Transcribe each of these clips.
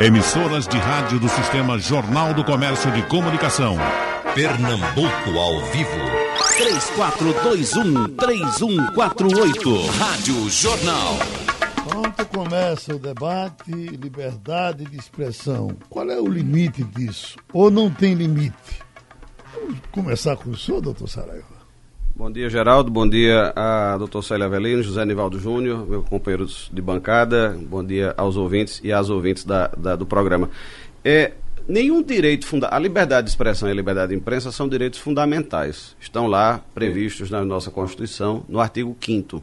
Emissoras de rádio do Sistema Jornal do Comércio de Comunicação. Pernambuco ao vivo. 3421-3148. Rádio Jornal. Pronto, começa o debate, liberdade de expressão. Qual é o limite disso? Ou não tem limite? Vamos começar com o senhor, doutor Saraiva. Bom dia, Geraldo. Bom dia a doutor Célia Avelino, José Nivaldo Júnior, meus companheiros de bancada. Bom dia aos ouvintes e às ouvintes da, da, do programa. É, nenhum direito fundamental. A liberdade de expressão e a liberdade de imprensa são direitos fundamentais. Estão lá previstos na nossa Constituição, no artigo 5.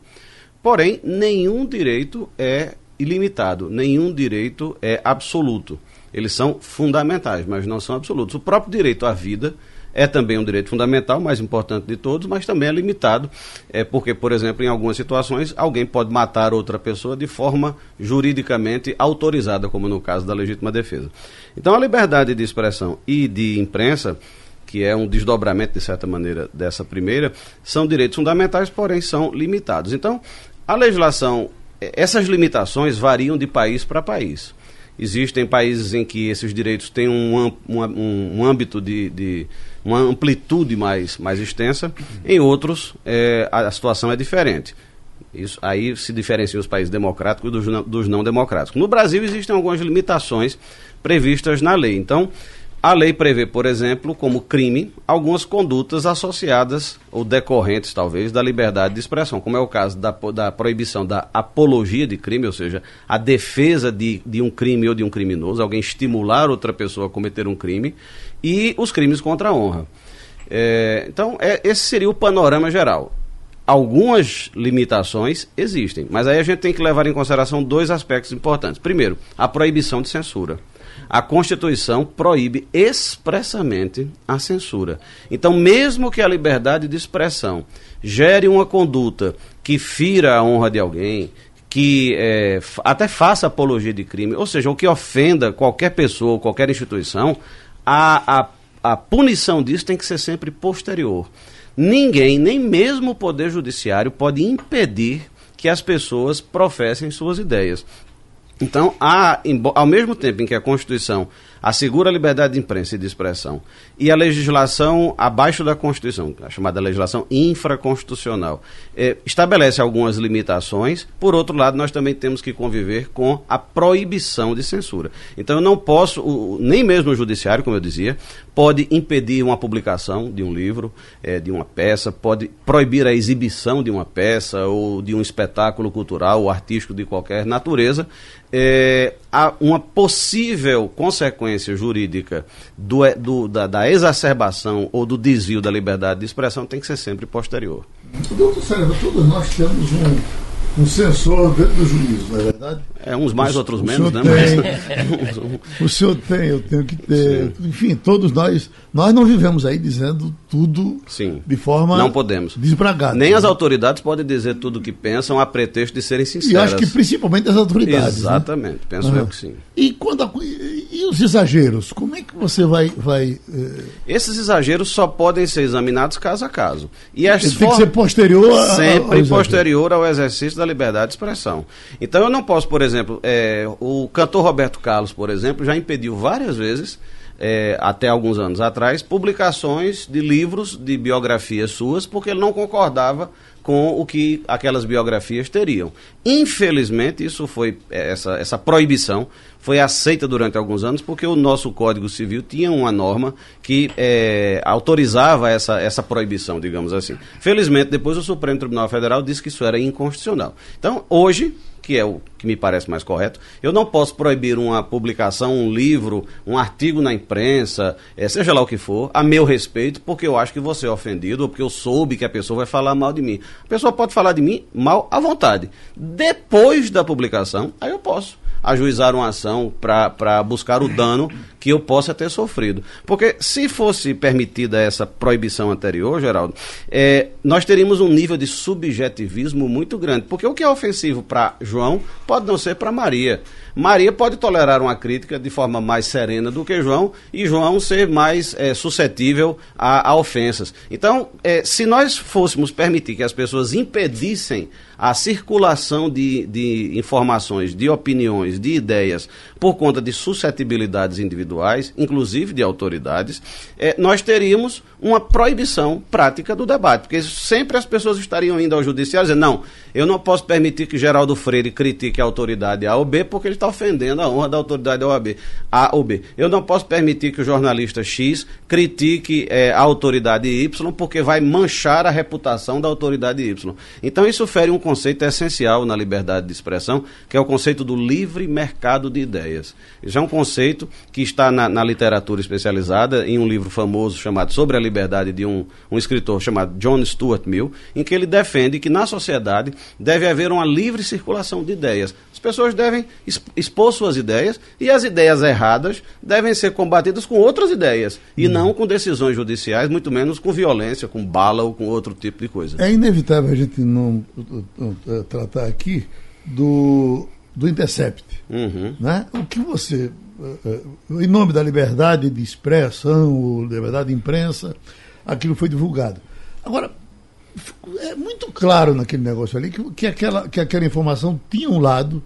Porém, nenhum direito é ilimitado, nenhum direito é absoluto. Eles são fundamentais, mas não são absolutos. O próprio direito à vida é também um direito fundamental, mais importante de todos, mas também é limitado, é porque, por exemplo, em algumas situações, alguém pode matar outra pessoa de forma juridicamente autorizada, como no caso da legítima defesa. Então, a liberdade de expressão e de imprensa que é um desdobramento, de certa maneira, dessa primeira, são direitos fundamentais, porém são limitados. Então, a legislação, essas limitações variam de país para país. Existem países em que esses direitos têm um, um, um âmbito de, de, uma amplitude mais, mais extensa, em outros é, a, a, situação é diferente. Isso, aí se diferenciam os países democráticos dos dos não democráticos. No Brasil existem algumas limitações previstas na lei. Então, a lei prevê, por exemplo, como crime algumas condutas associadas ou decorrentes, talvez, da liberdade de expressão, como é o caso da, da proibição da apologia de crime, ou seja, a defesa de, de um crime ou de um criminoso, alguém estimular outra pessoa a cometer um crime, e os crimes contra a honra. É, então, é, esse seria o panorama geral. Algumas limitações existem, mas aí a gente tem que levar em consideração dois aspectos importantes. Primeiro, a proibição de censura a Constituição proíbe expressamente a censura. Então, mesmo que a liberdade de expressão gere uma conduta que fira a honra de alguém, que é, até faça apologia de crime, ou seja, o que ofenda qualquer pessoa ou qualquer instituição, a, a, a punição disso tem que ser sempre posterior. Ninguém, nem mesmo o Poder Judiciário, pode impedir que as pessoas professem suas ideias. Então, há, ao mesmo tempo em que a Constituição assegura a liberdade de imprensa e de expressão e a legislação abaixo da Constituição, a chamada legislação infraconstitucional, é, estabelece algumas limitações. Por outro lado, nós também temos que conviver com a proibição de censura. Então, eu não posso, o, nem mesmo o judiciário, como eu dizia, pode impedir uma publicação de um livro, é, de uma peça, pode proibir a exibição de uma peça ou de um espetáculo cultural ou artístico de qualquer natureza. É, há uma possível consequência jurídica do, do, da, da, exacerbação ou do desvio da liberdade de expressão tem que ser sempre posterior. Doutor Sérgio, todos nós temos um um censor dentro do juízo, não é verdade? É, uns mais, o, outros o menos, né? Tem, o senhor tem, eu tenho que ter. Sim. Enfim, todos nós, nós não vivemos aí dizendo tudo Sim. de forma não podemos. desbragada. Nem as autoridades podem dizer tudo o que pensam a pretexto de serem sinceras. E acho que principalmente as autoridades. Né? Exatamente, né? penso uhum. eu que sim. E, quando a, e os exageros? Como é que você vai. vai eh... Esses exageros só podem ser examinados caso a caso. E as Tem que ser posterior a, Sempre ao posterior ao exercício da liberdade de expressão. Então eu não posso, por exemplo, é, o cantor Roberto Carlos, por exemplo, já impediu várias vezes. É, até alguns anos atrás, publicações de livros de biografias suas, porque ele não concordava com o que aquelas biografias teriam. Infelizmente, isso foi essa, essa proibição foi aceita durante alguns anos porque o nosso Código Civil tinha uma norma que é, autorizava essa, essa proibição, digamos assim. Felizmente, depois o Supremo Tribunal Federal disse que isso era inconstitucional. Então, hoje, que é o que me parece mais correto, eu não posso proibir uma publicação, um livro, um artigo na imprensa, é, seja lá o que for, a meu respeito, porque eu acho que você é ofendido ou porque eu soube que a pessoa vai falar mal de mim. A pessoa pode falar de mim mal à vontade. Depois da publicação, aí eu posso ajuizar uma ação para buscar o dano que eu possa ter sofrido. Porque se fosse permitida essa proibição anterior, Geraldo, é, nós teríamos um nível de subjetivismo muito grande. Porque o que é ofensivo para João pode não ser para Maria. Maria pode tolerar uma crítica de forma mais serena do que João e João ser mais é, suscetível a, a, ofensas. Então, é, se nós fôssemos permitir que as pessoas impedissem a circulação de, de informações, de opiniões, de ideias por conta de suscetibilidades individuais, inclusive de autoridades, é, nós teríamos uma proibição prática do debate, porque sempre as pessoas estariam indo ao judiciário dizendo, não, eu não posso permitir que Geraldo Freire critique a autoridade A ou B, porque ele está ofendendo a honra da autoridade A ou B. A ou B. Eu não posso permitir que o jornalista X critique é, a autoridade Y, porque vai manchar a reputação da autoridade Y. Então isso fere um conceito essencial na liberdade de expressão, que é o conceito do livre mercado de ideias. Isso é um conceito que está na, na literatura especializada, em um livro famoso chamado Sobre a Liberdade, de um, um escritor chamado John Stuart Mill, em que ele defende que na sociedade deve haver uma livre circulação de ideias. As pessoas devem expor suas ideias e as ideias erradas devem ser combatidas com outras ideias e hum. não com decisões judiciais, muito menos com violência, com bala ou com outro tipo de coisa. É inevitável a gente não, não tratar aqui do, do Intercept. Uhum. Né? O que você, eh, eh, em nome da liberdade de expressão, liberdade de imprensa, aquilo foi divulgado. Agora, é muito claro naquele negócio ali que, que, aquela, que aquela informação tinha um lado,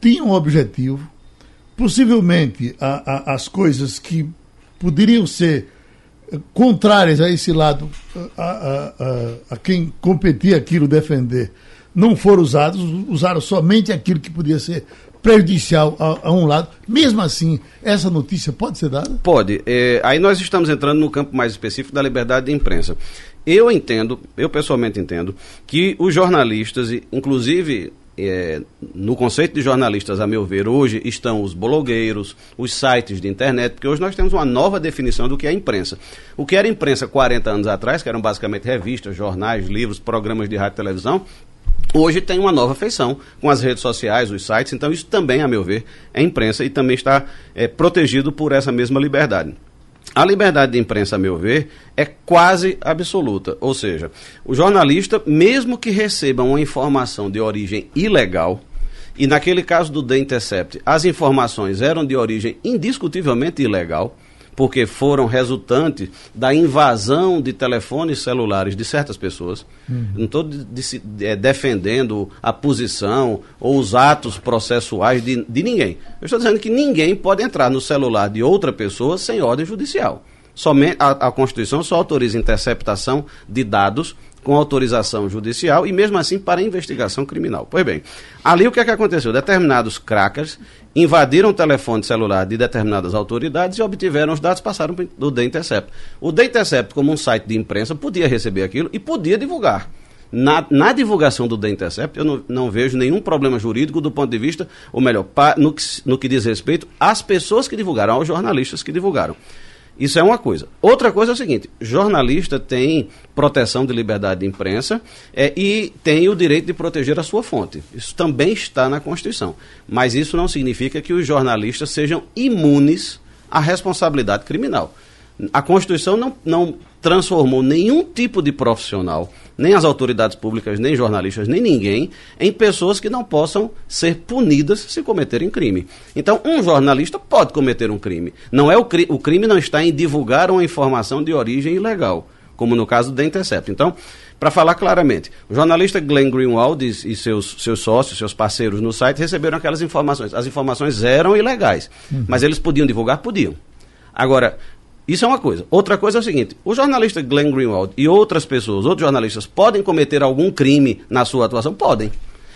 tinha um objetivo, possivelmente a, a, as coisas que poderiam ser eh, contrárias a esse lado, a, a, a, quem competia aquilo defender, não foram usados, usaram somente aquilo que podia ser prejudicial a, a, um lado. Mesmo assim, essa notícia pode ser dada? Pode. É, aí nós estamos entrando no campo mais específico da liberdade de imprensa. Eu entendo, eu pessoalmente entendo, que os jornalistas, inclusive é, no conceito de jornalistas, a meu ver, hoje estão os blogueiros, os sites de internet, porque hoje nós temos uma nova definição do que é imprensa. O que era imprensa 40 anos atrás, que eram basicamente revistas, jornais, livros, programas de rádio e televisão, hoje tem uma nova feição com as redes sociais, os sites, então isso também, a meu ver, é imprensa e também está é, protegido por essa mesma liberdade. A liberdade de imprensa, a meu ver, é quase absoluta. Ou seja, o jornalista, mesmo que receba uma informação de origem ilegal, e naquele caso do The Intercept, as informações eram de origem indiscutivelmente ilegal, porque foram resultantes da invasão de telefones celulares de certas pessoas. Uhum. Não estou de, de, de, é, defendendo a posição ou os atos processuais de, de ninguém. Eu estou dizendo que ninguém pode entrar no celular de outra pessoa sem ordem judicial. Somente a, a Constituição só autoriza interceptação de dados com autorização judicial e mesmo assim para investigação criminal. Pois bem, ali o que é que aconteceu? Determinados crackers invadiram o telefone celular de determinadas autoridades e obtiveram os dados, passaram do The Intercept. O The Intercept, como um site de imprensa, podia receber aquilo e podia divulgar. Na, na, divulgação do The Intercept, eu não, não, vejo nenhum problema jurídico do ponto de vista, ou melhor, pa, no, que, no que diz respeito às pessoas que divulgaram, aos jornalistas que divulgaram. Isso é uma coisa. Outra coisa é o seguinte: jornalista tem proteção de liberdade de imprensa é, e tem o direito de proteger a sua fonte. Isso também está na Constituição. Mas isso não significa que os jornalistas sejam imunes à responsabilidade criminal. A Constituição não, não transformou nenhum tipo de profissional nem as autoridades públicas, nem jornalistas, nem ninguém, em pessoas que não possam ser punidas se cometerem crime. Então, um jornalista pode cometer um crime. Não é o, cri o crime não está em divulgar uma informação de origem ilegal, como no caso do Intercept. Então, para falar claramente, o jornalista Glenn Greenwald e, e, seus, seus sócios, seus parceiros no site receberam aquelas informações. As informações eram ilegais, uhum. mas eles podiam divulgar? Podiam. Agora, isso é uma coisa. Outra coisa é o seguinte: o jornalista Glenn Greenwald e outras pessoas, outros jornalistas, podem cometer algum crime na sua atuação? Podem.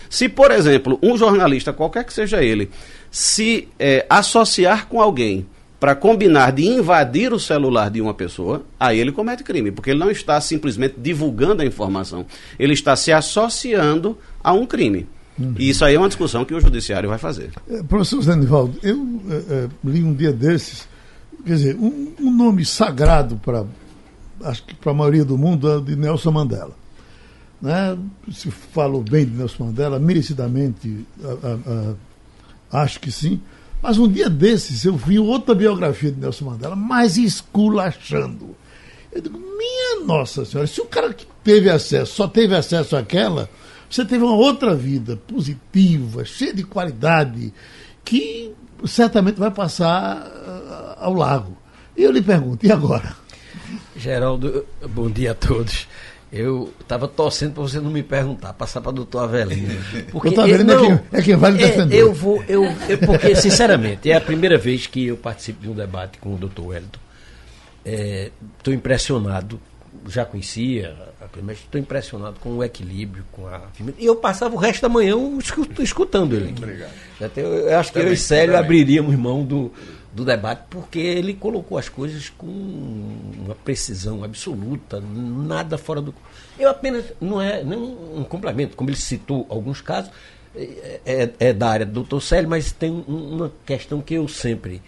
Se, por exemplo, um jornalista, qualquer que seja ele, se é, associar com alguém para combinar de invadir o celular de uma pessoa, aí ele comete crime, porque ele não está simplesmente divulgando a informação, ele está se associando a um crime. Uhum. E isso aí é uma discussão que o judiciário vai fazer. É, professor Zanivaldo, eu é, é, li um dia desses quer dizer, um, um nome sagrado para acho que para a maioria do mundo é de Nelson Mandela. Né? Se falou bem de Nelson Mandela, merecidamente, a, a, a, acho que sim, Mas um dia desses eu vi outra biografia de Nelson Mandela, mais esculachando. Eu digo, minha Nossa Senhora, se o cara que teve acesso, só teve acesso àquela, você teve uma outra vida positiva, cheia de qualidade, que certamente vai passar uh, ao lago. E eu lhe pergunto, e agora? Geraldo, bom dia a todos. Eu estava torcendo para você não me perguntar, passar para o doutor Avelino. Porque doutor Avelino é, quem, é quem vai me defender. É, eu vou, eu, eu, porque, sinceramente, é a primeira vez que eu participo de um debate com o doutor Wellington. Estou é, impressionado, já conhecia, mas estou impressionado com o equilíbrio, com a. E eu passava o resto da manhã escutando ele. Aqui. Obrigado. Eu, acho que também, eu e Célio também. abriríamos mão do do debate, porque ele colocou as coisas com uma precisão absoluta, nada fora do. Eu apenas, não é nem um complemento, como ele citou alguns casos, é, é, é da área do doutor Célio, mas tem uma questão que eu sempre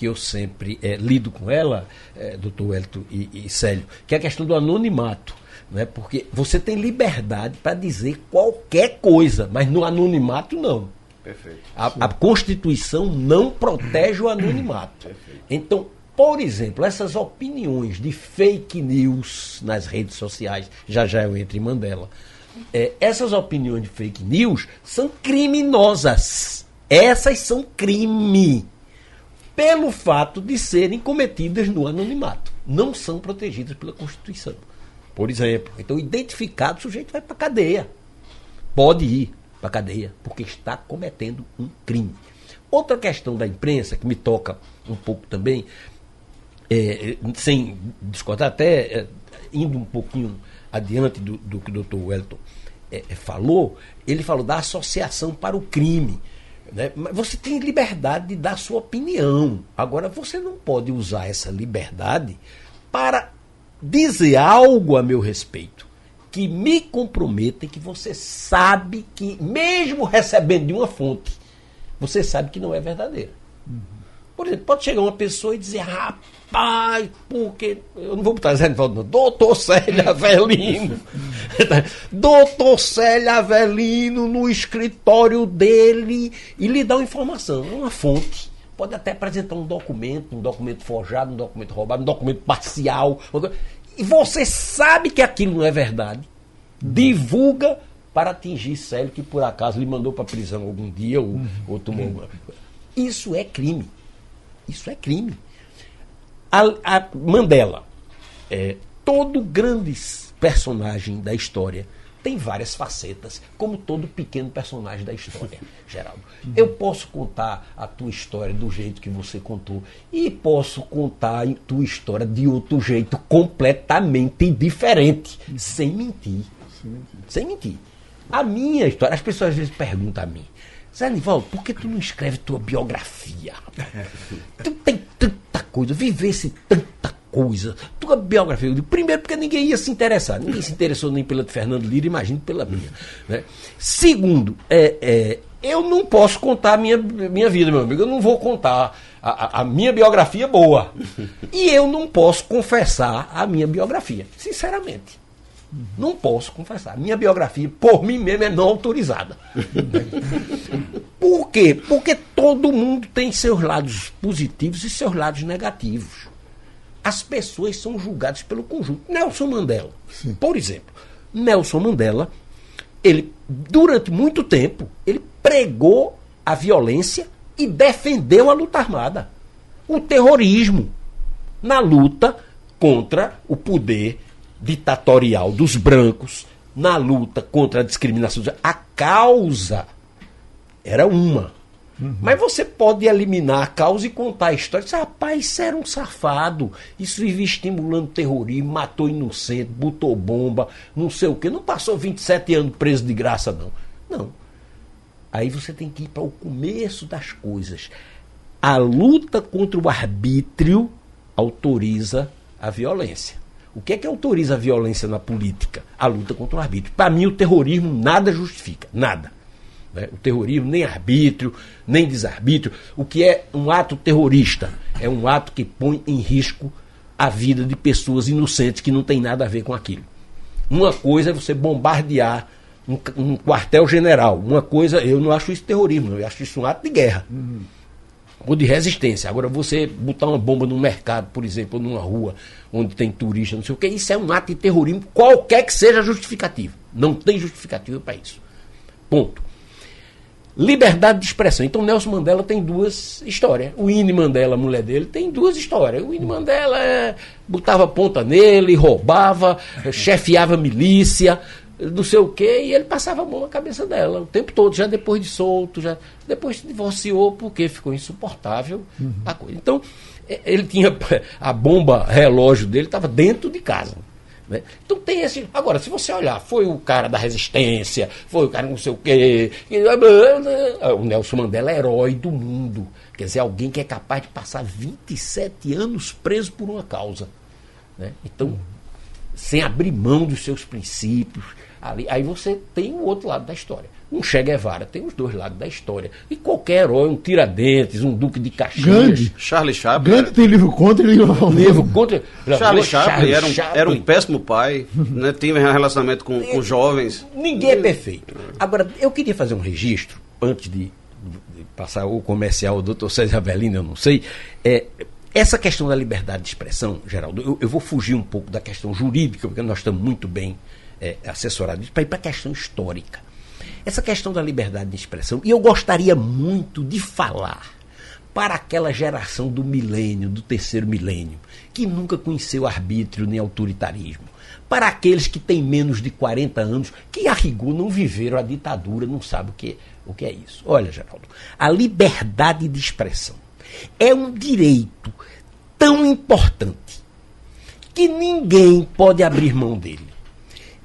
que eu sempre é, lido com ela, é, doutor Elton e, e Célio, que é a questão do anonimato. Né? Porque você tem liberdade para dizer qualquer coisa, mas no anonimato não. Perfeito. A, a, Constituição não protege o anonimato. Perfeito. Então, por exemplo, essas opiniões de fake news nas redes sociais, já já eu entro em Mandela, é, essas opiniões de fake news são criminosas. Essas são crime. Pelo fato de serem cometidas no anonimato. Não são protegidas pela Constituição. Por exemplo, então identificado, o sujeito vai para cadeia. Pode ir para cadeia, porque está cometendo um crime. Outra questão da imprensa, que me toca um pouco também, é, sem discordar, até é, indo um pouquinho adiante do, do que o doutor Wellington é, é, falou, ele falou da associação para o crime. Né? Você tem liberdade de dar sua opinião. Agora, você não pode usar essa liberdade para dizer algo a meu respeito que me comprometem, que você sabe que, mesmo recebendo de uma fonte, você sabe que não é verdadeira. Uhum. Por exemplo, pode chegar uma pessoa e dizer, rapaz, porque. Eu não vou botar Zé Nivaldo, não. Doutor Célio Avelino. Doutor Célio Avelino no escritório dele e lhe dá uma informação, uma fonte. Pode até apresentar um documento, um documento forjado, um documento roubado, um documento parcial. E você sabe que aquilo não é verdade. Divulga para atingir Célio, que por acaso lhe mandou para a prisão algum dia ou, ou tomou. Isso é crime. Isso é crime. A, a Mandela, é, todo grande personagem da história tem várias facetas, como todo pequeno personagem da história, Geraldo. Eu posso contar a tua história do jeito que você contou e posso contar a tua história de outro jeito completamente diferente, sem mentir. Sem mentir. A minha história, as pessoas às vezes perguntam a mim, Zé Nivaldo, por que tu não escreve tua biografia? Coisa, vivesse tanta coisa. Tua biografia. Eu digo, primeiro, porque ninguém ia se interessar. Ninguém se interessou nem pela de Fernando Lira, imagino pela minha. Né? Segundo, é, é, eu não posso contar a minha, minha vida, meu amigo. Eu não vou contar a, a, minha biografia boa. E eu não posso confessar a minha biografia, sinceramente. Não posso confessar. Minha biografia, por mim mesmo, é não autorizada. Por quê? Porque todo mundo tem seus lados positivos e seus lados negativos as pessoas são julgadas pelo conjunto. Nelson Mandela, Sim. por exemplo. Nelson Mandela, ele, durante muito tempo, ele pregou a violência e defendeu a luta armada. O terrorismo na luta contra o poder ditatorial dos brancos, na luta contra a discriminação. A causa era uma. Uhum. Mas você pode eliminar a causa e contar a história. Diz, Rapaz, isso era um safado. Isso vivia estimulando terrorismo, matou inocente, botou bomba, não sei o quê. Não passou 27 anos preso de graça, não. Não. Aí você tem que ir para o começo das coisas. A luta contra o arbítrio autoriza a violência. O que é que autoriza a violência na política? A luta contra o arbítrio. Para mim, o terrorismo nada justifica. Nada. Né? O terrorismo nem arbítrio, nem desarbítrio. O que é um ato terrorista? É um ato que põe em risco a vida de pessoas inocentes que não tem nada a ver com aquilo. Uma coisa é você bombardear um, um quartel-general. Uma coisa, eu não acho isso terrorismo, eu acho isso um ato de guerra. Uhum. Ou de resistência. Agora, você botar uma bomba no mercado, por exemplo, ou numa rua onde tem turista, não sei o que, isso é um ato de terrorismo, qualquer que seja justificativo. Não tem justificativa para isso. Ponto. Liberdade de expressão. Então, Nelson Mandela tem duas histórias. O Winnie Mandela, a mulher dele, tem duas histórias. O Winnie Mandela é, botava ponta nele, roubava, chefiava milícia, não sei o quê, e ele passava a mão na cabeça dela o tempo todo, já depois de solto, já depois se divorciou porque ficou insuportável uhum. a coisa. Então, ele tinha a bomba relógio dele estava dentro de casa. Né? Então tem esse. Agora, se você olhar, foi o cara da resistência, foi o cara não sei o quê. O Nelson Mandela é herói do mundo. Quer dizer, alguém que é capaz de passar 27 anos preso por uma causa. Né? Então, sem abrir mão dos seus princípios. Ali, aí você tem o outro lado da história um Che Guevara. Tem os dois lados da história. E qualquer herói, um Tiradentes, um Duque de Caxias. Gandhi. Charlie Chaplin. Gandhi tem livro contra e livro a favor. Livro contra. Charlie Chaplin, era, um, Chaplin. era um péssimo pai, né? tinha um relacionamento com, com jovens. Ninguém é perfeito. Agora, eu queria fazer um registro, antes de, de passar o comercial, o doutor César Avelino, eu não sei. É, essa questão da liberdade de expressão, Geraldo, eu, eu, vou fugir um pouco da questão jurídica, porque nós estamos muito bem é, assessorados, para ir para a questão histórica. Essa questão da liberdade de expressão, e eu gostaria muito de falar para aquela geração do milênio, do terceiro milênio, que nunca conheceu arbítrio nem autoritarismo. Para aqueles que têm menos de 40 anos, que a rigor não viveram a ditadura, não sabem o que, o que é isso. Olha, Geraldo, a liberdade de expressão é um direito tão importante que ninguém pode abrir mão dele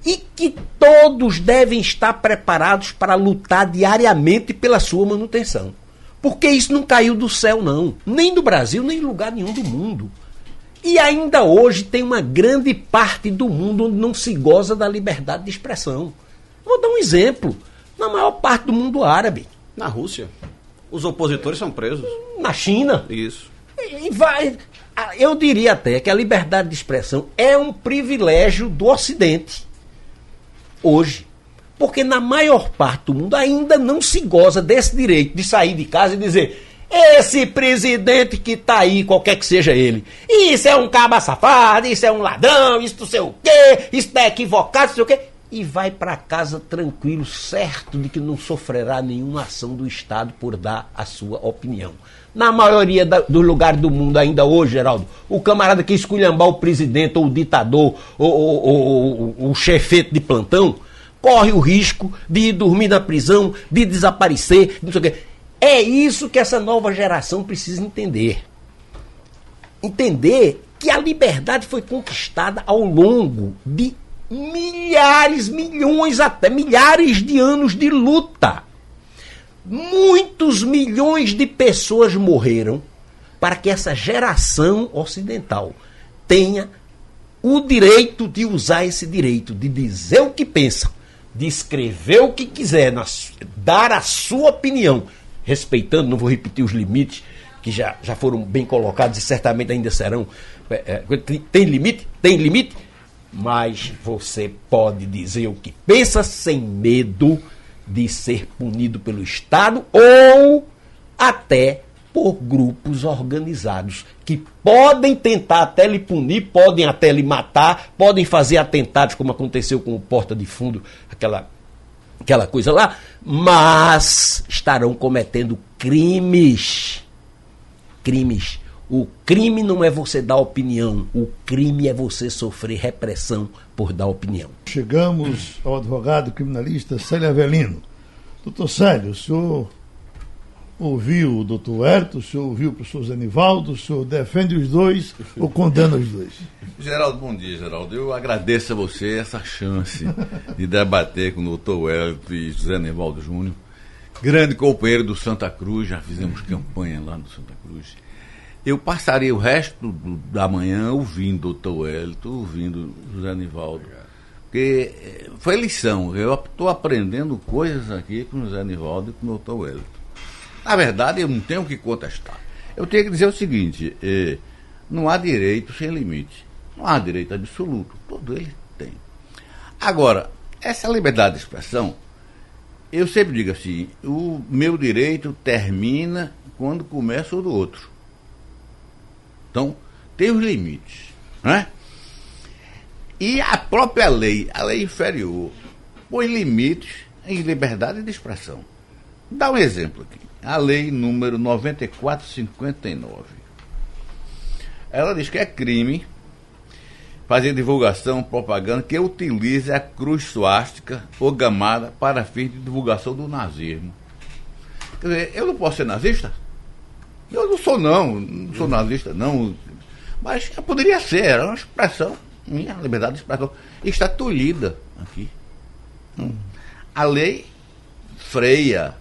e que todos devem estar preparados para lutar diariamente pela sua manutenção. Porque isso não caiu do céu, não. Nem do Brasil, nem em lugar nenhum do mundo. E ainda hoje tem uma grande parte do mundo onde não se goza da liberdade de expressão. Vou dar um exemplo. Na maior parte do mundo árabe. Na Rússia. Os opositores são presos. Na China. Isso. E vai. Eu diria até que a liberdade de expressão é um privilégio do Ocidente hoje. Porque na maior parte do mundo ainda não se goza desse direito de sair de casa e dizer: esse presidente que está aí, qualquer que seja ele, isso é um caba safado, isso é um ladrão, isso não sei o quê, isso está equivocado, não sei o quê. E vai para casa tranquilo, certo de que não sofrerá nenhuma ação do Estado por dar a sua opinião. Na maioria dos lugares do mundo ainda hoje, Geraldo, o camarada que esculhambar o presidente ou o ditador ou, ou, ou, ou o chefete de plantão corre o risco de ir dormir na prisão, de desaparecer, não sei o quê. É isso que essa nova geração precisa entender. Entender que a liberdade foi conquistada ao longo de milhares, milhões, até milhares de anos de luta. Muitos milhões de pessoas morreram para que essa geração ocidental tenha o direito de usar esse direito, de dizer o que pensa, de escrever o que quiser, dar a sua opinião, respeitando, não vou repetir os limites que já, já foram bem colocados e certamente ainda serão. É, é, tem limite? Tem limite? Mas você pode dizer o que pensa sem medo de ser punido pelo Estado ou até por grupos organizados que podem tentar até lhe punir, podem até lhe matar, podem fazer atentados, como aconteceu com o Porta de Fundo, aquela, aquela coisa lá, mas estarão cometendo crimes. Crimes. O crime não é você dar opinião, o crime é você sofrer repressão por dar opinião. Chegamos ao advogado criminalista Célio Avelino. Doutor Célio, o senhor ouviu o doutor Herto, o senhor ouviu o professor Zenivaldo, o senhor defende os dois ou condena os dois? Geraldo, bom dia, Geraldo. Eu agradeço a você essa chance de debater com o doutor Herto e José Nivaldo Júnior, grande companheiro do Santa Cruz, já fizemos campanha lá no Santa Cruz. Eu passaria o resto do, da manhã ouvindo o doutor Hélito, ouvindo José Nivaldo. Porque eh, foi lição. Eu estou aprendendo coisas aqui com o José Nivaldo e com o doutor Hélito. Na verdade, eu não tenho o que contestar. Eu tenho que dizer o seguinte: eh, não há direito sem limite. Não há direito absoluto. Todo ele tem. Agora, essa liberdade de expressão, eu sempre digo assim: o meu direito termina quando começa o do outro. Então, tem os limites. Né? E a própria lei, a lei inferior, põe limites em liberdade de expressão. Dá um exemplo aqui. A lei número 9459. Ela diz que é crime fazer divulgação, propaganda que utilize a cruz suástica ou gamada para fins de divulgação do nazismo. Quer dizer, eu não posso ser nazista? Eu não sou não, não sou nazista não. Mas poderia ser, era uma expressão, minha liberdade de expressão. Está tolhida aqui. A lei freia.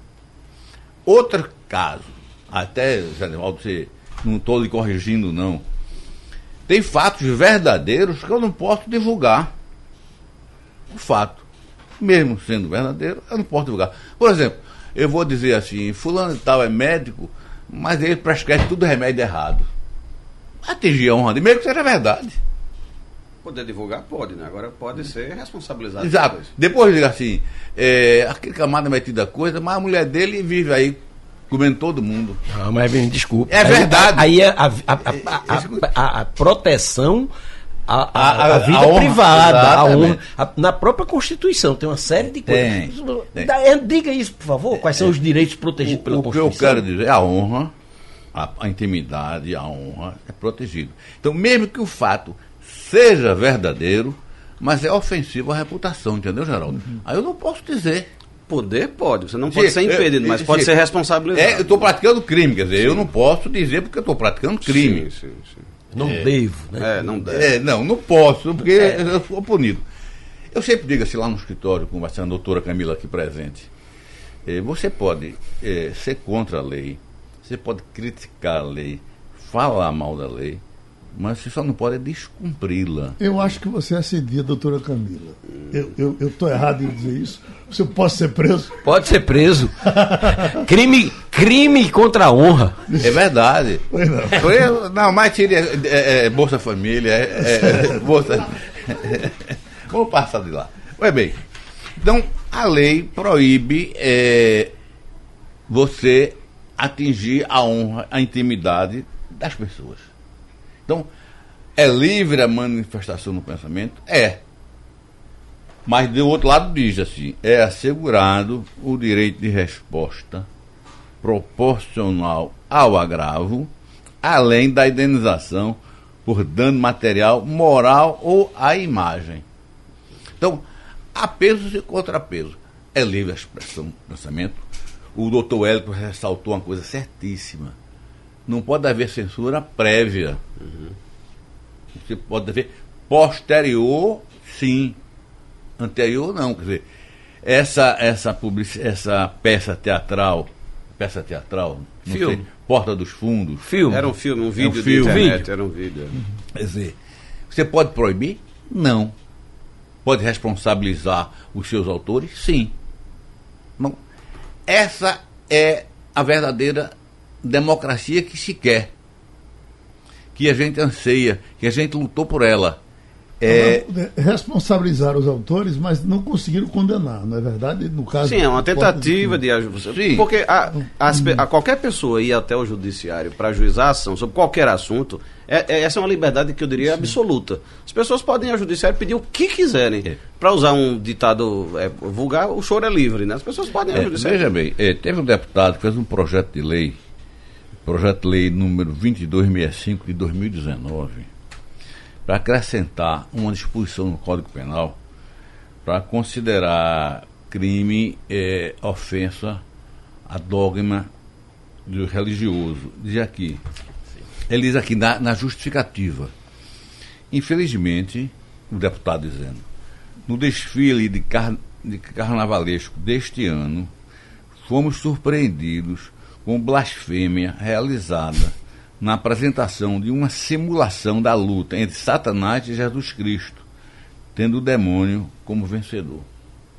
Outro caso, até, Zé Nevaldo, você não estou lhe corrigindo não tem fatos verdadeiros que eu não posso divulgar. O fato. Mesmo sendo verdadeiro, eu não posso divulgar. Por exemplo, eu vou dizer assim, fulano e tal é médico, mas ele prescreve tudo remédio errado. Atingir a honra de meio que seja verdade. Poder divulgar pode, né? Agora pode ser responsabilizado. Exato. Depois diga assim, é, aquele camada metido a coisa, mas a mulher dele vive aí comendo todo mundo. Não, mas desculpe. É verdade. Aí, aí a, a, a, a, proteção à, vida honra, privada, a honra, na própria Constituição tem uma série de coisas. Tem, tem. Diga isso, por favor. Quais são os direitos protegidos o, pela o Constituição? O que eu quero dizer é a honra, a, a intimidade, a honra é protegido. Então, mesmo que o fato seja verdadeiro, mas é ofensivo à reputação, entendeu, Geraldo? Uhum. Aí eu não posso dizer. Poder pode, você não pode ser impedido, mas pode ser responsabilizado. É, eu estou praticando crime, quer dizer, sim. eu não posso dizer porque eu estou praticando crime. Sim, sim, sim. Não é. devo, né? É, não deve. É, não, não posso, porque é. eu sou punido. Eu sempre digo assim lá no escritório, com a doutora Camila aqui presente, eh, você pode eh, ser contra a lei, você pode criticar a lei, falar mal da lei, mas você só não pode descumpri-la. Eu acho que você assedia a doutora Camila. Eu estou errado em dizer isso. Você pode ser preso? Pode ser preso. crime, crime contra a honra. É verdade. Foi não. Foi, não, mas tire é, é, é, Bolsa Família, é, é Bolsa. Vamos passar de lá. Pois bem, então a lei proíbe é, você atingir a honra, a intimidade das pessoas. Então, é livre a manifestação do pensamento? É. Mas do outro lado diz assim: é assegurado o direito de resposta proporcional ao agravo, além da indenização por dano material, moral ou à imagem. Então, há pesos e contrapesos. É livre a expressão do pensamento. O doutor Hélio ressaltou uma coisa certíssima não pode haver censura prévia. Uhum. Você pode haver posterior, sim. Anterior, não. Quer dizer, essa, essa, public, essa peça teatral, peça teatral, filme. Sei, Porta dos Fundos. Filme. Era um filme, um vídeo um filme. internet, era um vídeo. Quer dizer, você pode proibir? Não. Pode responsabilizar os seus autores? Sim. Não. Essa é a verdadeira democracia que se quer, que a gente anseia, que a gente lutou por ela. É... Responsabilizar os autores, mas não conseguiram condenar, não é verdade? No caso Sim, é uma tentativa de ajuda. Porque a, a, a, qualquer pessoa ir até o judiciário para ajuizar a ação sobre qualquer assunto, é, é, essa é uma liberdade que eu diria Sim. absoluta. As pessoas podem ir ao judiciário pedir o que quiserem. É. Para usar um ditado é, vulgar, o choro é livre, né? As pessoas podem ir ao é, judiciário. Veja bem, é, teve um deputado que fez um projeto de lei projeto de lei número 2265 de 2019, para acrescentar uma disposição no Código Penal para considerar crime é, ofensa a dogma do religioso. Diz aqui, ele diz aqui na, na justificativa. Infelizmente, o deputado dizendo, no desfile de, car de carnavalesco deste ano, fomos surpreendidos com blasfêmia realizada na apresentação de uma simulação da luta entre Satanás e Jesus Cristo, tendo o demônio como vencedor.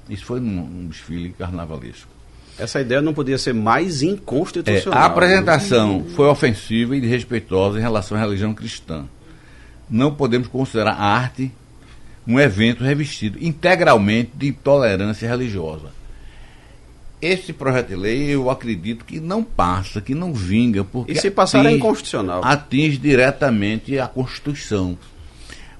Isso foi num, num desfile carnavalesco. Essa ideia não podia ser mais inconstitucional. É, a apresentação foi ofensiva e desrespeitosa em relação à religião cristã. Não podemos considerar a arte um evento revestido integralmente de intolerância religiosa. Esse projeto de lei eu acredito que não passa, que não vinga, porque e se passar é inconstitucional. Atinge diretamente a Constituição.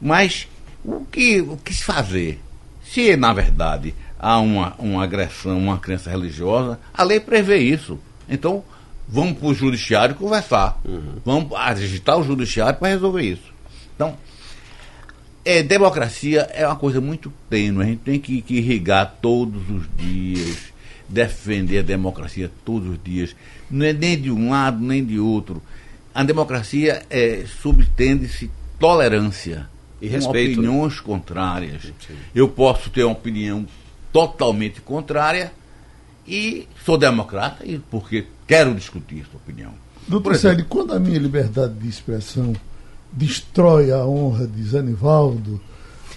Mas o que, o que se fazer? Se, na verdade, há uma, uma agressão, uma crença religiosa, a lei prevê isso. Então, vamos para o judiciário conversar. Uhum. Vamos agitar o judiciário para resolver isso. Então, é, democracia é uma coisa muito tênue. A gente tem que, que irrigar todos os dias, defender a democracia todos os dias. Não é nem de um lado nem de outro. A democracia é, subtende-se tolerância e respeito. Né? opiniões contrárias. Sim. Eu posso ter uma opinião totalmente contrária e sou democrata e porque quero discutir essa opinião. Doutor Célio, quando a minha liberdade de expressão destrói a honra de Zanivaldo,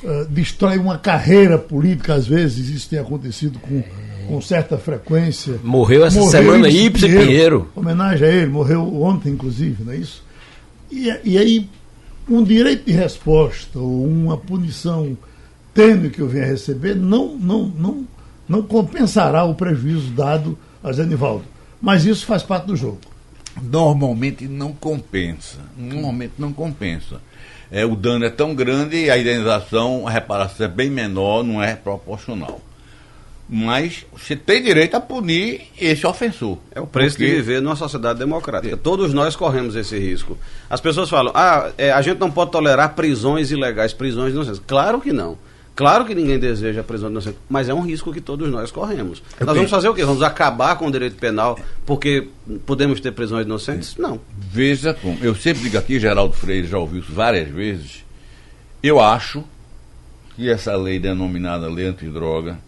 uh, destrói uma carreira política, às vezes isso tem acontecido com, com certa frequência. Morreu essa morreu semana Ipse Pinheiro, Pinheiro. Homenagem a ele, morreu ontem, inclusive, não é isso? E, e aí, um direito de resposta ou uma punição tênue que eu venha receber não, não, não, não compensará o prejuízo dado a Zanivaldo. Mas isso faz parte do jogo normalmente não compensa. Normalmente não compensa. É, o dano é tão grande e a indenização, a reparação é bem menor, não é proporcional. Mas você tem direito a punir esse ofensor. É o preço porque... de viver numa sociedade democrática. É. Todos nós corremos esse risco. As pessoas falam, ah, é, a gente não pode tolerar prisões ilegais, prisões inocentes. Claro que não. Claro que ninguém deseja a prisão inocente, mas é um risco que todos nós corremos. Eu nós vamos fazer o quê? Vamos acabar com o direito penal porque podemos ter prisões inocentes? Não. Veja como. Eu sempre digo aqui, Geraldo Freire já ouviu isso várias vezes. Eu acho que essa lei denominada lei antidroga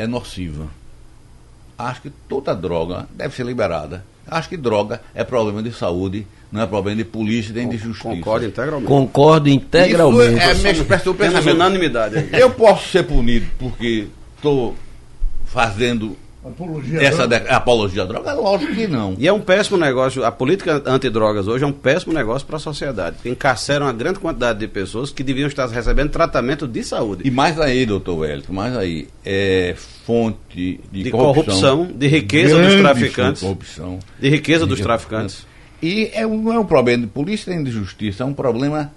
é nociva. Acho que toda droga deve ser liberada. Acho que droga é problema de saúde não é problema de polícia nem de justiça. Concordo integralmente. Concordo integralmente. Isso é minha expressão pensamento. unanimidade. Eu posso ser punido porque estou fazendo apologia essa de, apologia à droga? Lógico que não. E é um péssimo negócio. A política antidrogas hoje é um péssimo negócio para a sociedade. Encarceram uma grande quantidade de pessoas que deviam estar recebendo tratamento de saúde. E mais aí, doutor Wellington, mais aí. É fonte de, de corrupção, corrupção, de riqueza dos traficantes. Corrupção. De riqueza dos traficantes. E é um, não é um problema de polícia nem de justiça, é um problema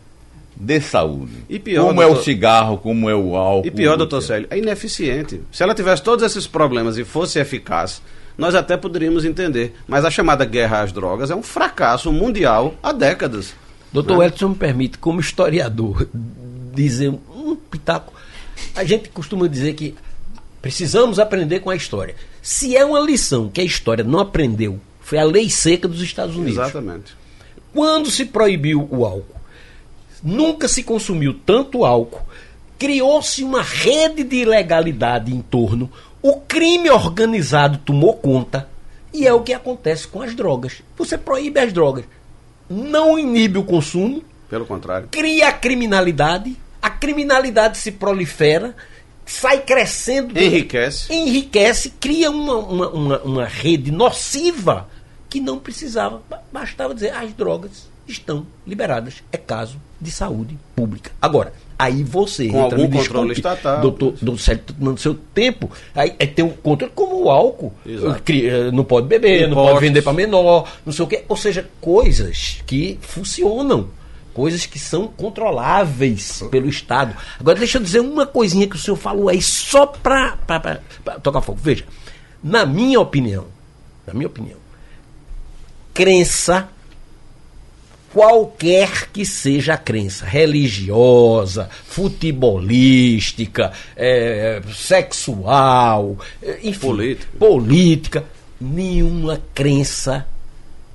de saúde. E pior, como doutor... é o cigarro, como é o álcool. E pior, doutor Célio, é ineficiente. Se ela tivesse todos esses problemas e fosse eficaz, nós até poderíamos entender. Mas a chamada guerra às drogas é um fracasso mundial há décadas. Doutor né? Edson me permite, como historiador, dizer um pitaco. A gente costuma dizer que precisamos aprender com a história. Se é uma lição que a história não aprendeu foi a lei seca dos Estados Unidos. Exatamente. Quando se proibiu o álcool, nunca se consumiu tanto álcool, criou-se uma rede de ilegalidade em torno, o crime organizado tomou conta, e é o que acontece com as drogas. Você proíbe as drogas, não inibe o consumo, pelo contrário, cria a criminalidade, a criminalidade se prolifera, sai crescendo, enriquece, enriquece, cria uma, uma, uma, uma rede nociva que não precisava, bastava dizer as drogas estão liberadas. É caso de saúde pública. Agora, aí você Com entra algum no controle estatal. Doutor, doutor Sérgio, tá tomando seu tempo. Aí, aí, tem um controle como o álcool. Eh, não pode beber, Impostos. não pode vender para menor, não sei o quê. Ou seja, coisas que funcionam. Coisas que são controláveis pelo Estado. Agora, deixa eu dizer uma coisinha que o senhor falou aí, só para tocar fogo. Veja, na minha opinião, na minha opinião, crença, qualquer que seja a crença, religiosa, futebolística, é, sexual, é, enfim, política. política, nenhuma crença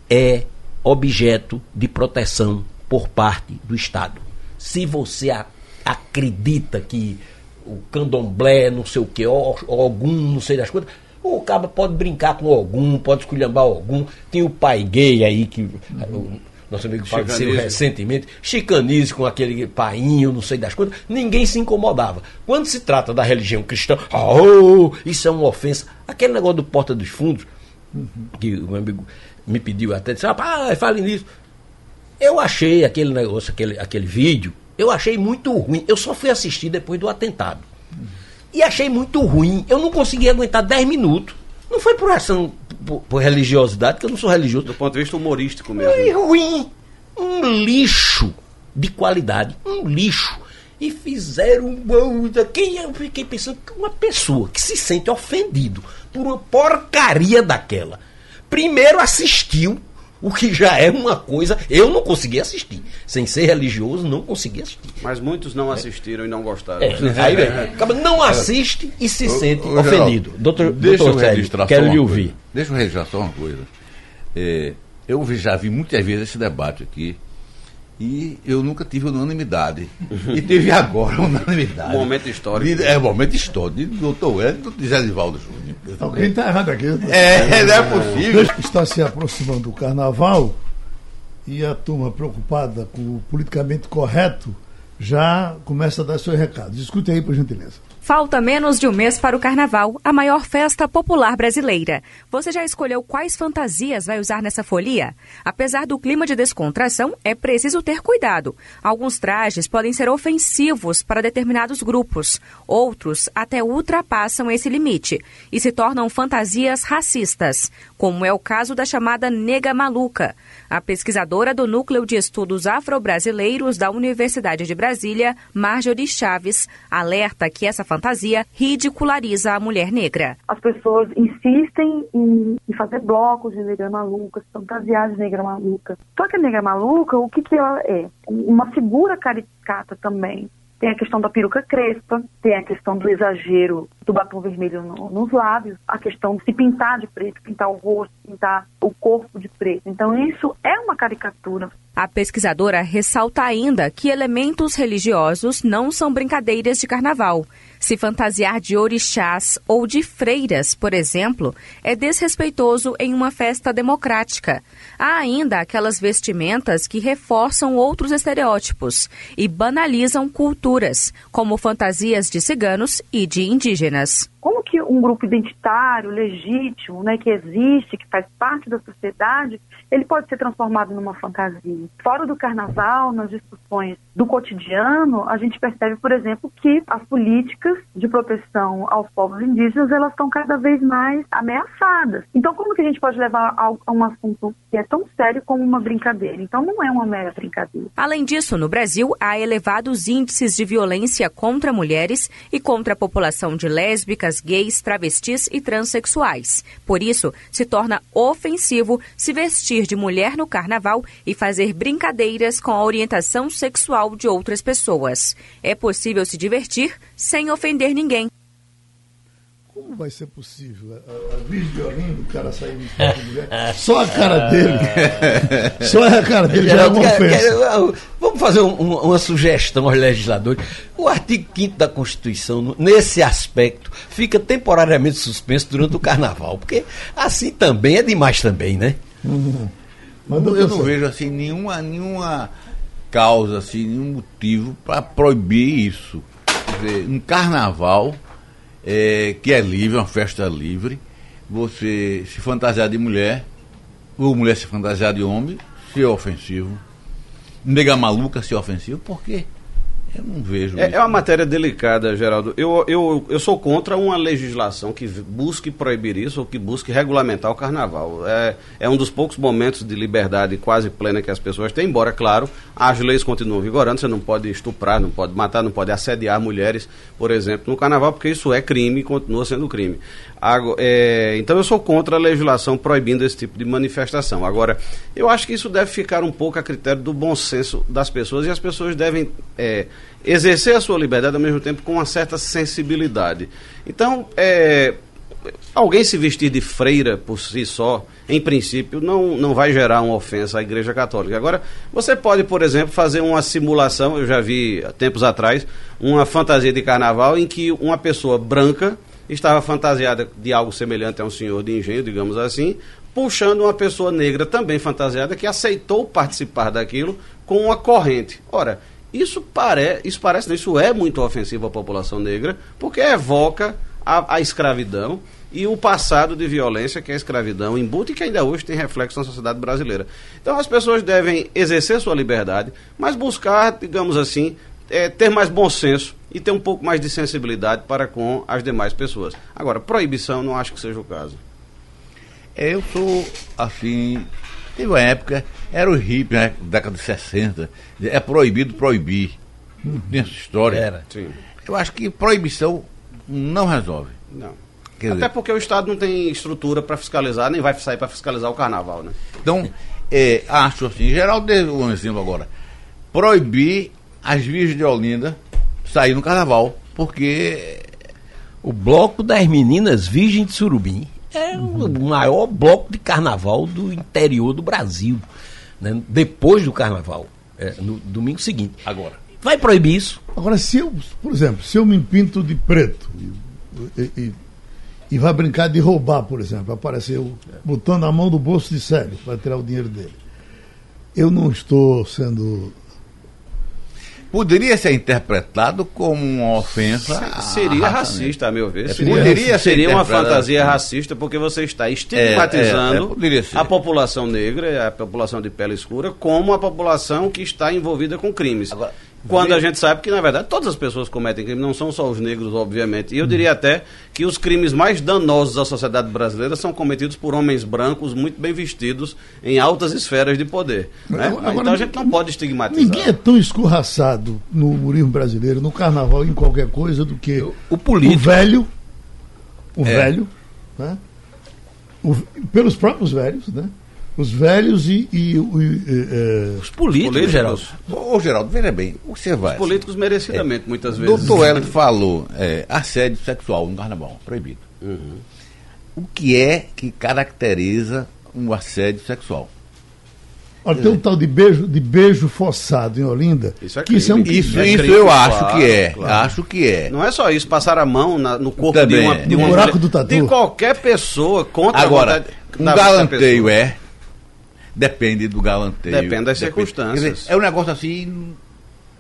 é objeto de proteção por parte do Estado. Se você a, acredita que o candomblé, não sei o que, algum, não sei das coisas, o cabo pode brincar com algum, pode esculhambar algum. Tem o pai gay aí que. Uhum. Nosso amigo faleceu recentemente, chicanize com aquele painho, não sei das coisas, ninguém se incomodava. Quando se trata da religião cristã, oh, isso é uma ofensa. Aquele negócio do Porta dos Fundos, que o meu amigo me pediu até, disse, ah, fale nisso. Eu achei aquele negócio, aquele, aquele vídeo, eu achei muito ruim. Eu só fui assistir depois do atentado. E achei muito ruim. Eu não consegui aguentar 10 minutos. Não foi por ação, por, por religiosidade, que eu não sou religioso. Do ponto de vista humorístico mesmo. Foi ruim. Um lixo de qualidade. Um lixo. E fizeram um. Quem eu fiquei pensando que uma pessoa que se sente ofendido por uma porcaria daquela. Primeiro assistiu o que já é uma coisa. Eu não consegui assistir. Sem ser religioso, não consegui assistir. Mas muitos não assistiram e não gostaram. É, aí vem. Acaba- Não assiste e se sente ofendido. Doutor, deixa doutor eu registrar quero lhe ouvir. coisa. Deixa eu registrar só uma coisa. É, eu já vi muitas vezes esse debate aqui e eu nunca tive unanimidade. e teve agora unanimidade. Um momento histórico. De- é um momento histórico. De doutor Wellington e Zé Divaldo Júnior. Alguém está errado aqui. É, não é possível. Está se aproximando o carnaval e a turma preocupada com o politicamente correto já começa a dar seus recados. Escute aí, por gentileza. Falta menos de um mês para o Carnaval, a maior festa popular brasileira. Você já escolheu quais fantasias vai usar nessa folia? Apesar do clima de descontração, é preciso ter cuidado. Alguns trajes podem ser ofensivos para determinados grupos. Outros até ultrapassam esse limite e se tornam fantasias racistas, como é o caso da chamada nega maluca. A pesquisadora do Núcleo de Estudos Afro-Brasileiros da Universidade de Brasília, Marjorie Chaves, alerta que essa fantasia ridiculariza a mulher negra. as pessoas insistem em, em fazer blocos de negra maluca, se fantasiar de negra maluca. Só que a negra maluca, o que, que ela é? Uma figura caricata também. Tem a questão da peruca crespa, tem a questão do exagero do batom vermelho no- nos lábios, a questão de se pintar de preto, pintar o rosto, pintar o corpo de preto. Então isso é uma caricatura. A pesquisadora ressalta ainda que elementos religiosos não são brincadeiras de carnaval. Se fantasiar de orixás ou de freiras, por exemplo, é desrespeitoso em uma festa democrática. Há ainda aquelas vestimentas que reforçam outros estereótipos e banalizam culturas, como fantasias de ciganos e de indígenas. Como que um grupo identitário, legítimo, né, que existe, que faz parte da sociedade, ele pode ser transformado numa fantasia? Fora do carnaval, nas discussões do cotidiano, a gente percebe, por exemplo, que as políticas de proteção aos povos indígenas, elas estão cada vez mais ameaçadas. Então, como que a gente pode levar a um assunto que é tão sério como uma brincadeira? Então, não é uma mera brincadeira. Além disso, no Brasil, há elevados índices de violência contra mulheres e contra a população de lésbicas, gays, travestis e transexuais. Por isso, se torna ofensivo se vestir de mulher no carnaval e fazer brincadeiras com a orientação sexual de outras pessoas. É possível se divertir sem ofender ninguém. Como vai ser possível? A, a, a vídeo de violino, o cara de mulher. Só a cara dele. Só a cara dele já é uma ofensa. vamos fazer um- um- uma sugestão aos legisladores. O artigo 5 da Constituição, nesse aspecto, fica temporariamente suspenso durante o carnaval, porque assim também é demais também, né? Mas, eu não vejo assim nenhuma, nenhuma causa, assim, nenhum motivo para proibir isso. Dizer, um carnaval é, que é livre, uma festa livre, você se fantasiar de mulher, ou mulher se fantasiar de homem, se é ofensivo. Nega maluca se é ofensivo, por quê? Eu não vejo É, é uma matéria delicada, Geraldo. Eu, eu, eu sou contra uma legislação que busque proibir isso ou que busque regulamentar o carnaval. É, é um dos poucos momentos de liberdade quase plena que as pessoas têm, embora, claro, as leis continuam vigorando. Você não pode estuprar, não pode matar, não pode assediar mulheres, por exemplo, no carnaval, porque isso é crime e continua sendo crime. Ago- é, então eu sou contra a legislação proibindo esse tipo de manifestação. Agora, eu acho que isso deve ficar um pouco a critério do bom senso das pessoas e as pessoas devem é, exercer a sua liberdade ao mesmo tempo com uma certa sensibilidade. Então, é, alguém se vestir de freira por si só, em princípio, não, não vai gerar uma ofensa à Igreja Católica. Agora, você pode, por exemplo, fazer uma simulação, eu já vi há tempos atrás, uma fantasia de carnaval em que uma pessoa branca estava fantasiada de algo semelhante a um senhor de engenho, digamos assim, puxando uma pessoa negra também fantasiada que aceitou participar daquilo com uma corrente. Ora, isso, pare, isso parece, isso é muito ofensivo à população negra, porque evoca a, a escravidão e o passado de violência que é a escravidão embute e que ainda hoje tem reflexo na sociedade brasileira. Então as pessoas devem exercer sua liberdade, mas buscar, digamos assim, é, ter mais bom senso e ter um pouco mais de sensibilidade para com as demais pessoas. Agora, proibição não acho que seja o caso. Eu sou, assim, teve uma época, era o hippie, né, década de 60, é proibido proibir. Tem essa história. Era. Sim. Eu acho que proibição não resolve. Não. Quer Até dizer, porque o Estado não tem estrutura para fiscalizar, nem vai sair para fiscalizar o carnaval, né? Então, é, acho assim, em geral, dei um exemplo agora. Proibir as virgens de Olinda sair no carnaval, porque O bloco das meninas Virgem de Surubim é o maior bloco de carnaval do interior do Brasil. né? Depois do carnaval, é, no domingo seguinte. agora. Vai proibir isso? Agora, se eu, por exemplo, se eu me pinto de preto e, e, e vai brincar de roubar, por exemplo, apareceu botando a mão do bolso de Célio para tirar o dinheiro dele, eu não estou sendo. Poderia ser interpretado como uma ofensa. Seria racista, a meu ver. É, Seria, poderia ser seria uma fantasia assim. racista porque você está estigmatizando É, é, é, poderia ser. a população negra, a população de pele escura, como a população que está envolvida com crimes. Agora, Quando a gente sabe que, na verdade, todas as pessoas cometem crime, não são só os negros, obviamente. E eu diria até que os crimes mais danosos à sociedade brasileira são cometidos por homens brancos muito bem vestidos em altas esferas de poder. né? Agora, então a gente não pode estigmatizar. Ninguém é tão escorraçado no humorismo brasileiro, no carnaval, em qualquer coisa, do que O político. o velho, o É. velho, né? O- pelos próprios velhos, né? Os velhos e, e, o- e, eh, Os políticos, Políticos. Geraldo. Ô, Geraldo, veja bem, o que você vai. Os políticos merecidamente, muitas vezes. Doutor Hélio falou é, assédio sexual no carnaval, proibido. Uhum. O que é que caracteriza um assédio sexual? olha, tem um tal de beijo, de beijo forçado em Olinda, Isso é que isso é um crime. Isso, É isso crime, eu acho claro, que é. claro. Acho que é. Não é só isso, passar a mão na- no corpo Também de uma, é. de No uma buraco mulher- do tatu. de qualquer pessoa contra Agora, a vontade um galanteio pessoa. é. Depende do galanteio. Depende das circunstâncias. Quer dizer, é um negócio assim.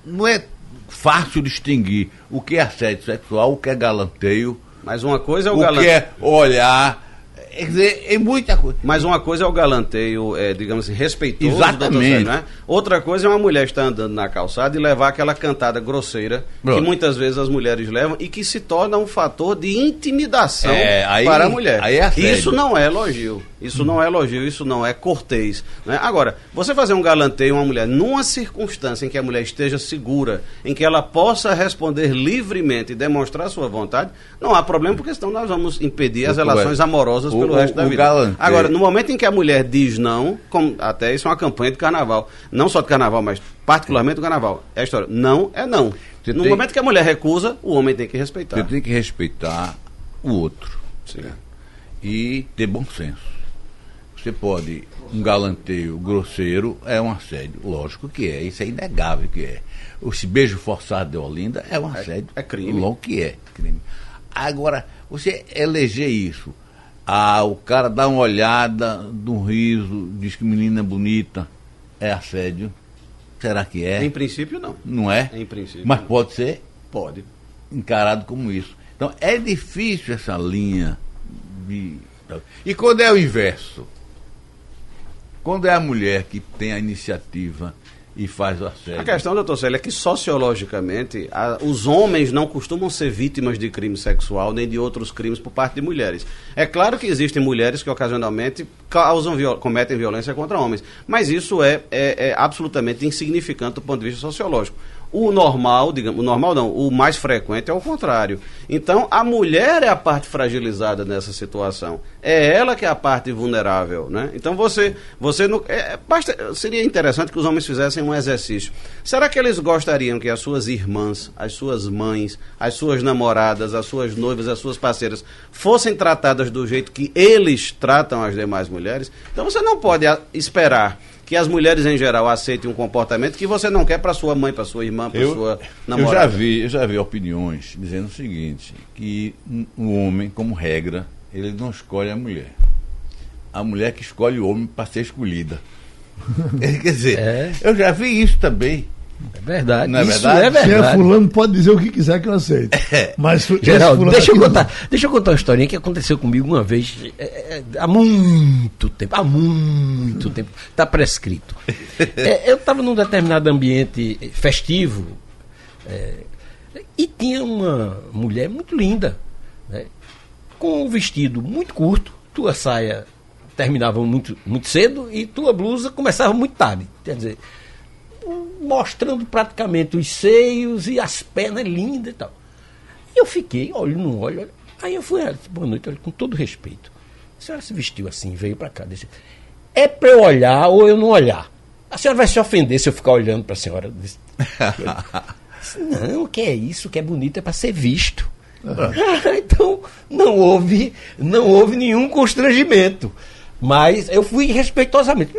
Não é fácil distinguir o que é assédio sexual, o que é galanteio, Mas uma coisa é o, o que galanteio. é olhar. Quer dizer, é muita coisa. Mas uma coisa é o galanteio, é, digamos assim, respeitoso. Exatamente. né? Outra coisa é uma mulher estar andando na calçada e levar aquela cantada grosseira Pronto. que muitas vezes as mulheres levam e que se torna um fator de intimidação É, aí- para a mulher. é isso não é elogio. Isso não é elogio, isso não é cortês. Né? Agora, você fazer um galanteio a uma mulher numa circunstância em que a mulher esteja segura, em que ela possa responder livremente e demonstrar sua vontade, não há problema, porque senão nós vamos impedir as relações amorosas o- pelo o- resto da o vida. galanteio- Agora, no momento em que a mulher diz não, como, até isso é uma campanha de carnaval, não só de carnaval, mas particularmente do carnaval, é a história, não é não. Você no tem- momento que a mulher recusa, o homem tem que respeitar. Você tem que respeitar o outro Sim. e ter bom senso. Você pode, um galanteio grosseiro é um assédio, lógico que é, isso é inegável que é. Esse beijo forçado de Olinda é um assédio. é crime. Logo que é crime. Agora, você eleger isso, ah, o cara dá uma olhada, dá um riso, diz que menina bonita, é assédio. Será que é? Em princípio, não. Não é? Em princípio. Mas não. pode ser Pode. encarado como isso. Então é difícil essa linha de. E quando é o inverso? Quando é a mulher que tem a iniciativa e faz o assédio. A questão, doutor Célio, é que sociologicamente a- os homens não costumam ser vítimas de crime sexual nem de outros crimes por parte de mulheres. É claro que existem mulheres que ocasionalmente causam, viol- cometem violência contra homens, mas isso é, é- é absolutamente insignificante do ponto de vista sociológico. O normal, digamos, o normal não, o mais frequente é o contrário. Então, a mulher é a parte fragilizada nessa situação. É ela que é a parte vulnerável, né? Então, você, você não, é, basta, seria interessante que os homens fizessem um exercício. Será que eles gostariam que as suas irmãs, as suas mães, as suas namoradas, as suas noivas, as suas parceiras fossem tratadas do jeito que eles tratam as demais mulheres? Então, você não pode esperar que as mulheres em geral aceitem um comportamento que você não quer para sua mãe, para sua irmã, para Eu, sua eu namorada. já vi, eu já vi opiniões dizendo o seguinte, que um homem, como regra, ele não escolhe a mulher. A mulher que escolhe o homem para ser escolhida. Quer dizer, É. eu já vi isso também. É verdade. Não é Isso verdade? é Se é verdade. fulano, pode dizer o que quiser que eu aceito. Mas esse Geraldo, fulano deixa eu, não. contar, deixa eu contar uma historinha que aconteceu comigo uma vez, é, é, há muito tempo, há muito tempo, está prescrito. É, eu estava num determinado ambiente festivo, é, E tinha uma mulher muito linda, né? com um vestido muito curto, tua saia terminava muito, muito cedo e tua blusa começava muito tarde. Quer dizer, mostrando praticamente os seios e as pernas lindas e tal. E eu fiquei, olho no olho. Aí eu fui, disse, boa noite, olha, com todo respeito. A senhora se vestiu assim, veio para cá. Disse, é para eu olhar ou eu não olhar? A senhora vai se ofender se eu ficar olhando para a senhora. Disse, não, o que é isso? O que é bonito é para ser visto. Uhum. então não houve, não houve nenhum constrangimento. Mas eu fui respeitosamente.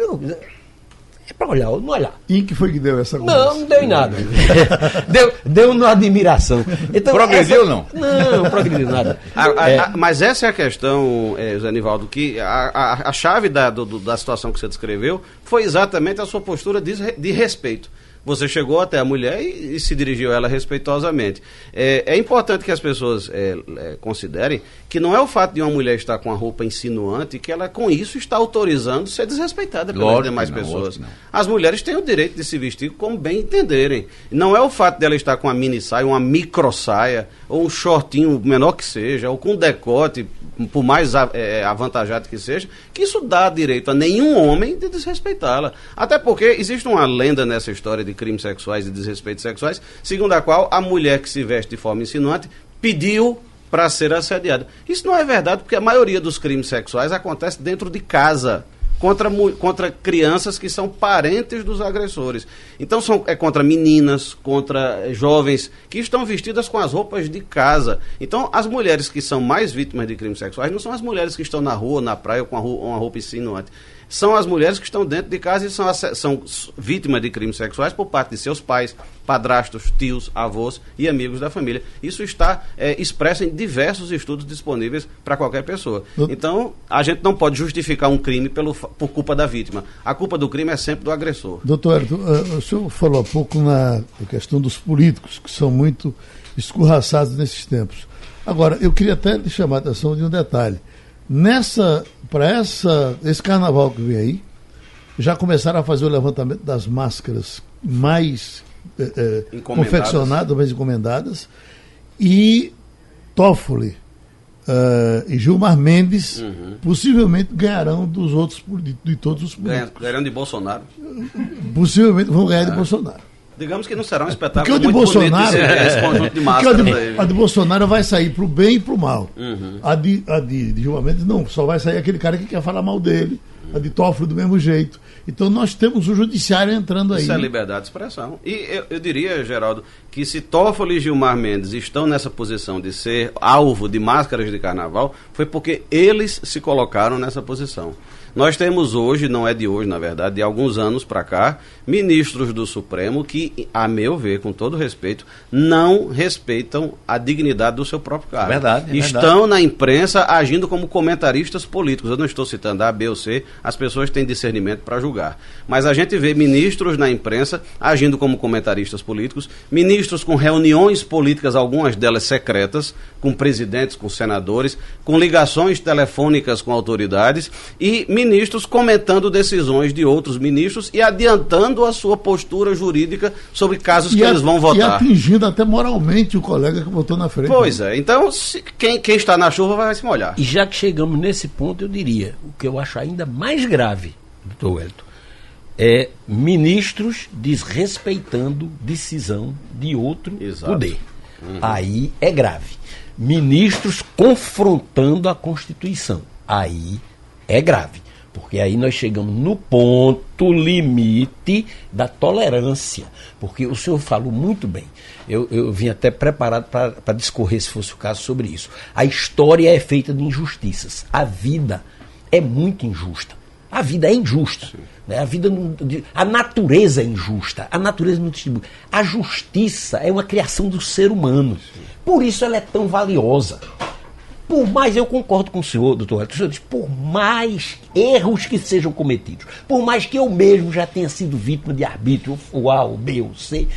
Para olhar ou não olhar. E que foi que deu essa conversa? Não, não deu em nada. deu, deu na admiração. Então, progrediu ou não? Não, não progrediu nada. A, a, é. a, mas essa é a questão, é, José Nivaldo, que a, chave da, do, da situação que você descreveu foi exatamente a sua postura de, de respeito. Você chegou até a mulher e, e se dirigiu a ela respeitosamente. É, é importante que as pessoas é, é, considerem que não é o fato de uma mulher estar com a roupa insinuante que ela, com isso, está autorizando ser desrespeitada pelas lógico demais não, pessoas. As mulheres têm o direito de se vestir como bem entenderem. Não é o fato dela estar com uma mini saia, uma micro saia, ou um shortinho menor que seja, ou com decote por mais é, avantajado que seja, que isso dá direito a nenhum homem de desrespeitá-la. Até porque existe uma lenda nessa história de crimes sexuais e desrespeitos sexuais, segundo a qual a mulher que se veste de forma insinuante pediu para ser assediada. Isso não é verdade, porque a maioria dos crimes sexuais acontece dentro de casa contra, contra crianças que são parentes dos agressores. Então são, é contra meninas, contra eh, jovens que estão vestidas com as roupas de casa. Então as mulheres que são mais vítimas de crimes sexuais não são as mulheres que estão na rua, na praia com uma roupa insinuante são as mulheres que estão dentro de casa e são, são vítimas de crimes sexuais por parte de seus pais, padrastos, tios, avós e amigos da família. Isso está é, expresso em diversos estudos disponíveis para qualquer pessoa. Então, a gente não pode justificar um crime pelo, por culpa da vítima. A culpa do crime é sempre do agressor. Doutor, eh, o senhor falou há pouco na questão dos políticos, que são muito escorraçados nesses tempos. Agora, eu queria até lhe chamar a atenção de um detalhe. Nessa, para essa, esse carnaval que vem aí, já começaram a fazer o levantamento das máscaras mais é, é, confeccionadas, mais encomendadas, e Toffoli uh, e Gilmar Mendes uhum. possivelmente ganharão dos outros de, de todos os políticos. Ganharão de Bolsonaro. Possivelmente vão ganhar é. de Bolsonaro. Digamos que não será um espetáculo porque o de Bolsonaro, esse, esse conjunto de máscaras. A de, a de Bolsonaro vai sair para o bem e para o mal. Uhum. A, de, a de, de Gilmar Mendes não, só vai sair aquele cara que quer falar mal dele. A de Toffoli do mesmo jeito. Então nós temos o judiciário entrando aí. Isso é liberdade de expressão. E eu, eu diria, Geraldo, que se Toffoli e Gilmar Mendes estão nessa posição de ser alvo de máscaras de carnaval, foi porque eles se colocaram nessa posição. Nós temos hoje, não é de hoje, na verdade, de alguns anos para cá, ministros do Supremo que, a meu ver, com todo respeito, não respeitam a dignidade do seu próprio cargo. Verdade, é Estão verdade. na imprensa agindo como comentaristas políticos. Eu não estou citando A, B ou C, as pessoas têm discernimento para julgar. Mas a gente vê ministros na imprensa agindo como comentaristas políticos, ministros com reuniões políticas, algumas delas secretas, com presidentes, com senadores, com ligações telefônicas com autoridades e ministros comentando decisões de outros ministros e adiantando a sua postura jurídica sobre casos e que a, eles vão votar. E atingindo até moralmente o colega que votou na frente. Pois é, então se, quem, quem está na chuva vai se molhar. E já que chegamos nesse ponto, eu diria, o que eu acho ainda mais grave, doutor Wellington, é ministros desrespeitando decisão de outro Exato. poder. Uhum. Aí é grave. Ministros confrontando a Constituição. Aí é grave. Porque aí nós chegamos no ponto limite da tolerância. Porque o senhor falou muito bem. Eu, eu vim até preparado para discorrer, se fosse o caso, sobre isso. A história é feita de injustiças. A vida é muito injusta. A vida é injusta. Né? A vida não, a natureza é injusta. A natureza não distribui. A justiça é uma criação do ser humano. Por isso ela é tão valiosa. Por mais, eu concordo com o senhor, doutor, o senhor diz, por mais erros que sejam cometidos, por mais que eu mesmo já tenha sido vítima de arbítrio, o A, o B, o C,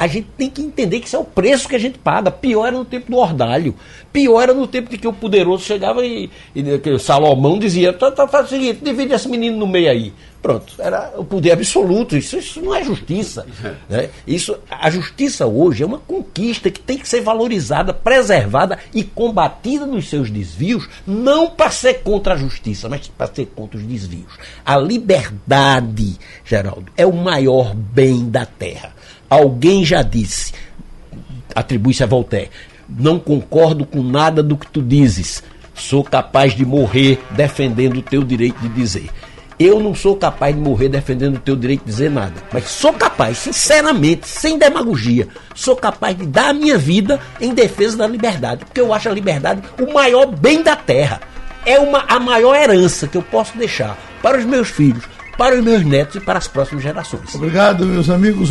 A gente tem que entender que isso é o preço que a gente paga. Pior era no tempo do ordalho. Pior era no tempo de que o poderoso chegava e, e Salomão dizia: tá, tá, faz o seguinte, divide esse menino no meio aí. Pronto, era o poder absoluto. Isso, isso não é justiça. Né? Isso, a justiça hoje é uma conquista que tem que ser valorizada, preservada e combatida nos seus desvios, não para ser contra a justiça, mas para ser contra os desvios. A liberdade, Geraldo, é o maior bem da terra. Alguém já disse, atribui-se a Voltaire, não concordo com nada do que tu dizes. Sou capaz de morrer defendendo o teu direito de dizer. Eu não sou capaz de morrer defendendo o teu direito de dizer nada, mas sou capaz, sinceramente, sem demagogia, sou capaz de dar a minha vida em defesa da liberdade, porque eu acho a liberdade o maior bem da terra. É uma, a maior herança que eu posso deixar para os meus filhos, para os meus netos e para as próximas gerações. Obrigado, meus amigos.